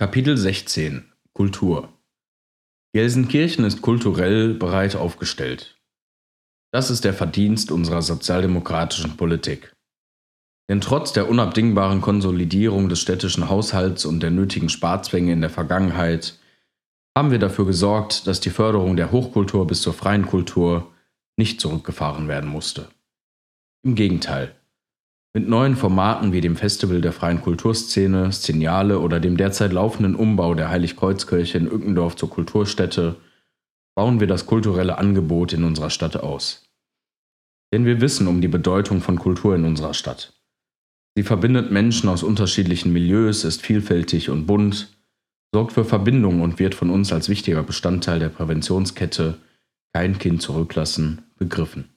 Kapitel 16 Kultur Gelsenkirchen ist kulturell breit aufgestellt. Das ist der Verdienst unserer sozialdemokratischen Politik. Denn trotz der unabdingbaren Konsolidierung des städtischen Haushalts und der nötigen Sparzwänge in der Vergangenheit haben wir dafür gesorgt, dass die Förderung der Hochkultur bis zur freien Kultur nicht zurückgefahren werden musste. Im Gegenteil, mit neuen Formaten wie dem Festival der freien Kulturszene, Szeniale oder dem derzeit laufenden Umbau der Heiligkreuzkirche in Ückendorf zur Kulturstätte bauen wir das kulturelle Angebot in unserer Stadt aus. Denn wir wissen um die Bedeutung von Kultur in unserer Stadt. Sie verbindet Menschen aus unterschiedlichen Milieus, ist vielfältig und bunt, sorgt für Verbindung und wird von uns als wichtiger Bestandteil der Präventionskette Kein Kind zurücklassen begriffen.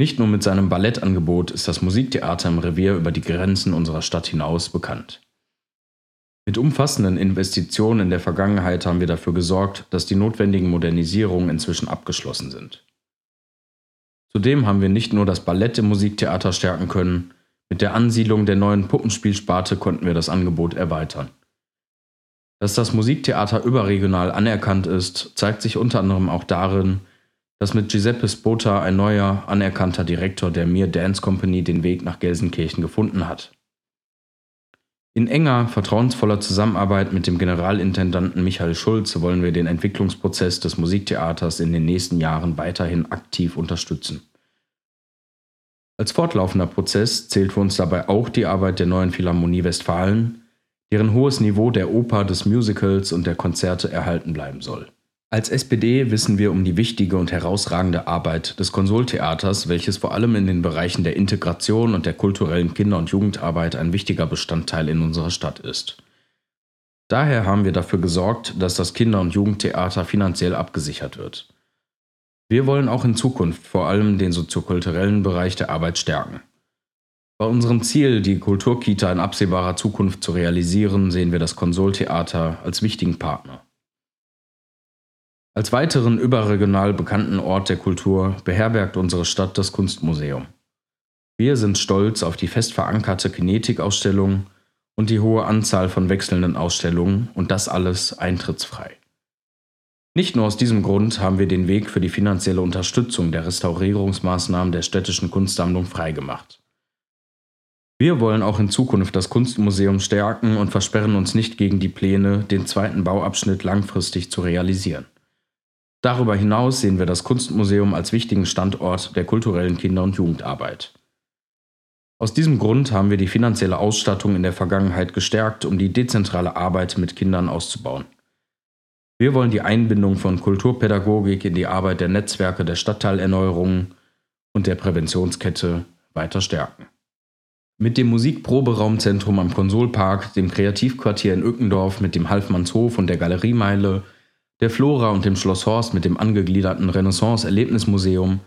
Nicht nur mit seinem Ballettangebot ist das Musiktheater im Revier über die Grenzen unserer Stadt hinaus bekannt. Mit umfassenden Investitionen in der Vergangenheit haben wir dafür gesorgt, dass die notwendigen Modernisierungen inzwischen abgeschlossen sind. Zudem haben wir nicht nur das Ballett im Musiktheater stärken können, mit der Ansiedlung der neuen Puppenspielsparte konnten wir das Angebot erweitern. Dass das Musiktheater überregional anerkannt ist, zeigt sich unter anderem auch darin, dass mit Giuseppe Spota ein neuer, anerkannter Direktor der Mir Dance Company den Weg nach Gelsenkirchen gefunden hat. In enger, vertrauensvoller Zusammenarbeit mit dem Generalintendanten Michael Schulz wollen wir den Entwicklungsprozess des Musiktheaters in den nächsten Jahren weiterhin aktiv unterstützen. Als fortlaufender Prozess zählt für uns dabei auch die Arbeit der neuen Philharmonie Westfalen, deren hohes Niveau der Oper, des Musicals und der Konzerte erhalten bleiben soll. Als SPD wissen wir um die wichtige und herausragende Arbeit des Konsoltheaters, welches vor allem in den Bereichen der Integration und der kulturellen Kinder- und Jugendarbeit ein wichtiger Bestandteil in unserer Stadt ist. Daher haben wir dafür gesorgt, dass das Kinder- und Jugendtheater finanziell abgesichert wird. Wir wollen auch in Zukunft vor allem den soziokulturellen Bereich der Arbeit stärken. Bei unserem Ziel, die Kulturkita in absehbarer Zukunft zu realisieren, sehen wir das Konsoltheater als wichtigen Partner. Als weiteren überregional bekannten Ort der Kultur beherbergt unsere Stadt das Kunstmuseum. Wir sind stolz auf die fest verankerte Kinetikausstellung und die hohe Anzahl von wechselnden Ausstellungen und das alles eintrittsfrei. Nicht nur aus diesem Grund haben wir den Weg für die finanzielle Unterstützung der Restaurierungsmaßnahmen der städtischen Kunstsammlung freigemacht. Wir wollen auch in Zukunft das Kunstmuseum stärken und versperren uns nicht gegen die Pläne, den zweiten Bauabschnitt langfristig zu realisieren. Darüber hinaus sehen wir das Kunstmuseum als wichtigen Standort der kulturellen Kinder- und Jugendarbeit. Aus diesem Grund haben wir die finanzielle Ausstattung in der Vergangenheit gestärkt, um die dezentrale Arbeit mit Kindern auszubauen. Wir wollen die Einbindung von Kulturpädagogik in die Arbeit der Netzwerke der Stadtteilerneuerungen und der Präventionskette weiter stärken. Mit dem Musikproberaumzentrum am Konsolpark, dem Kreativquartier in Ückendorf mit dem Halfmannshof und der Galeriemeile der Flora und dem Schloss Horst mit dem angegliederten Renaissance-Erlebnismuseum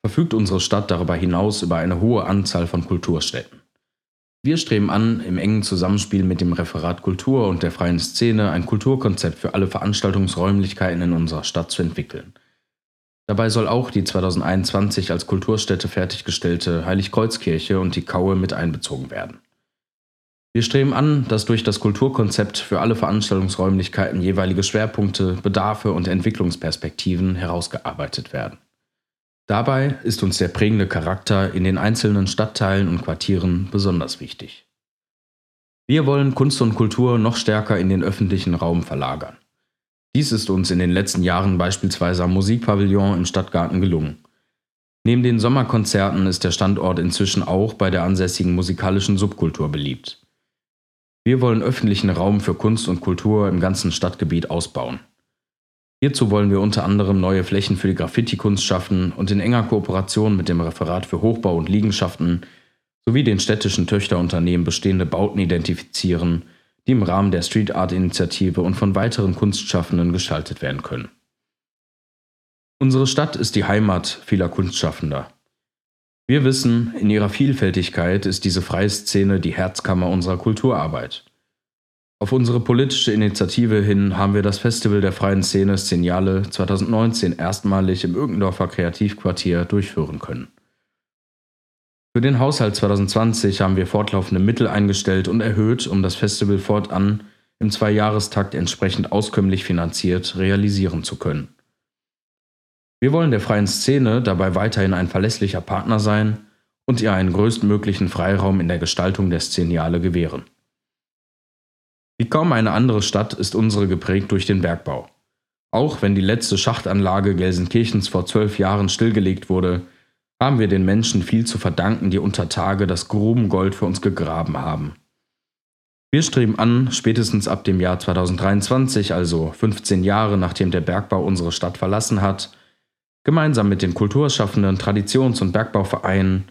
verfügt unsere Stadt darüber hinaus über eine hohe Anzahl von Kulturstätten. Wir streben an, im engen Zusammenspiel mit dem Referat Kultur und der freien Szene ein Kulturkonzept für alle Veranstaltungsräumlichkeiten in unserer Stadt zu entwickeln. Dabei soll auch die 2021 als Kulturstätte fertiggestellte Heiligkreuzkirche und die Kaue mit einbezogen werden. Wir streben an, dass durch das Kulturkonzept für alle Veranstaltungsräumlichkeiten jeweilige Schwerpunkte, Bedarfe und Entwicklungsperspektiven herausgearbeitet werden. Dabei ist uns der prägende Charakter in den einzelnen Stadtteilen und Quartieren besonders wichtig. Wir wollen Kunst und Kultur noch stärker in den öffentlichen Raum verlagern. Dies ist uns in den letzten Jahren beispielsweise am Musikpavillon im Stadtgarten gelungen. Neben den Sommerkonzerten ist der Standort inzwischen auch bei der ansässigen musikalischen Subkultur beliebt. Wir wollen öffentlichen Raum für Kunst und Kultur im ganzen Stadtgebiet ausbauen. Hierzu wollen wir unter anderem neue Flächen für die Graffiti-Kunst schaffen und in enger Kooperation mit dem Referat für Hochbau und Liegenschaften sowie den städtischen Töchterunternehmen bestehende Bauten identifizieren, die im Rahmen der Street Art Initiative und von weiteren Kunstschaffenden gestaltet werden können. Unsere Stadt ist die Heimat vieler Kunstschaffender. Wir wissen, in ihrer Vielfältigkeit ist diese freie Szene die Herzkammer unserer Kulturarbeit. Auf unsere politische Initiative hin haben wir das Festival der freien Szene Szeniale 2019 erstmalig im Irgendorfer Kreativquartier durchführen können. Für den Haushalt 2020 haben wir fortlaufende Mittel eingestellt und erhöht, um das Festival fortan im Zweijahrestakt entsprechend auskömmlich finanziert realisieren zu können. Wir wollen der freien Szene dabei weiterhin ein verlässlicher Partner sein und ihr einen größtmöglichen Freiraum in der Gestaltung der Szeniale gewähren. Wie kaum eine andere Stadt ist unsere geprägt durch den Bergbau. Auch wenn die letzte Schachtanlage Gelsenkirchens vor zwölf Jahren stillgelegt wurde, haben wir den Menschen viel zu verdanken, die unter Tage das Grubengold für uns gegraben haben. Wir streben an, spätestens ab dem Jahr 2023, also 15 Jahre nachdem der Bergbau unsere Stadt verlassen hat, gemeinsam mit den kulturschaffenden Traditions- und Bergbauvereinen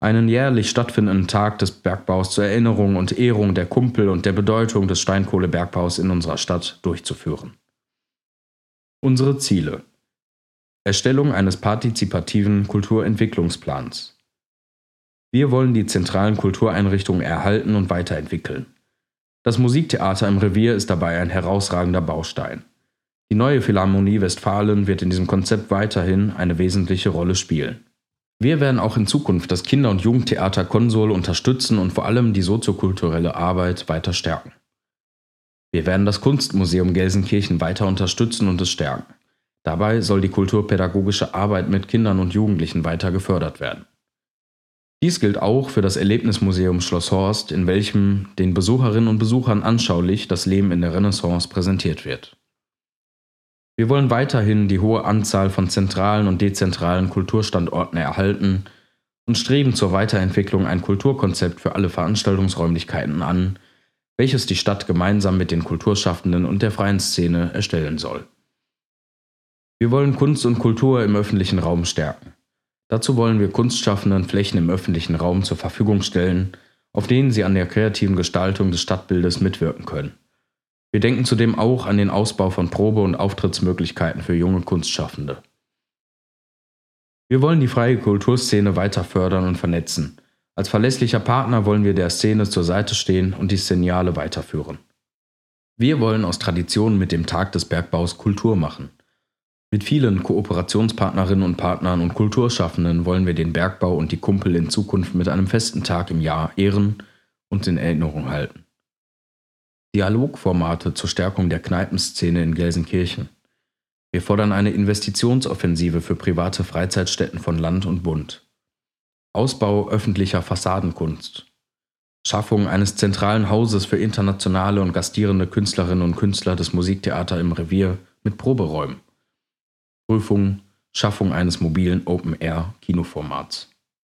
einen jährlich stattfindenden Tag des Bergbaus zur Erinnerung und Ehrung der Kumpel und der Bedeutung des Steinkohlebergbaus in unserer Stadt durchzuführen. Unsere Ziele Erstellung eines partizipativen Kulturentwicklungsplans. Wir wollen die zentralen Kultureinrichtungen erhalten und weiterentwickeln. Das Musiktheater im Revier ist dabei ein herausragender Baustein. Die neue Philharmonie Westfalen wird in diesem Konzept weiterhin eine wesentliche Rolle spielen. Wir werden auch in Zukunft das Kinder- und Jugendtheater Konsol unterstützen und vor allem die soziokulturelle Arbeit weiter stärken. Wir werden das Kunstmuseum Gelsenkirchen weiter unterstützen und es stärken. Dabei soll die kulturpädagogische Arbeit mit Kindern und Jugendlichen weiter gefördert werden. Dies gilt auch für das Erlebnismuseum Schloss Horst, in welchem den Besucherinnen und Besuchern anschaulich das Leben in der Renaissance präsentiert wird. Wir wollen weiterhin die hohe Anzahl von zentralen und dezentralen Kulturstandorten erhalten und streben zur Weiterentwicklung ein Kulturkonzept für alle Veranstaltungsräumlichkeiten an, welches die Stadt gemeinsam mit den Kulturschaffenden und der freien Szene erstellen soll. Wir wollen Kunst und Kultur im öffentlichen Raum stärken. Dazu wollen wir Kunstschaffenden Flächen im öffentlichen Raum zur Verfügung stellen, auf denen sie an der kreativen Gestaltung des Stadtbildes mitwirken können. Wir denken zudem auch an den Ausbau von Probe- und Auftrittsmöglichkeiten für junge Kunstschaffende. Wir wollen die freie Kulturszene weiter fördern und vernetzen. Als verlässlicher Partner wollen wir der Szene zur Seite stehen und die Szeniale weiterführen. Wir wollen aus Traditionen mit dem Tag des Bergbaus Kultur machen. Mit vielen Kooperationspartnerinnen und Partnern und Kulturschaffenden wollen wir den Bergbau und die Kumpel in Zukunft mit einem festen Tag im Jahr ehren und in Erinnerung halten. Dialogformate zur Stärkung der Kneipenszene in Gelsenkirchen. Wir fordern eine Investitionsoffensive für private Freizeitstätten von Land und Bund. Ausbau öffentlicher Fassadenkunst. Schaffung eines zentralen Hauses für internationale und gastierende Künstlerinnen und Künstler des Musiktheater im Revier mit Proberäumen. Prüfung Schaffung eines mobilen Open-Air-Kinoformats.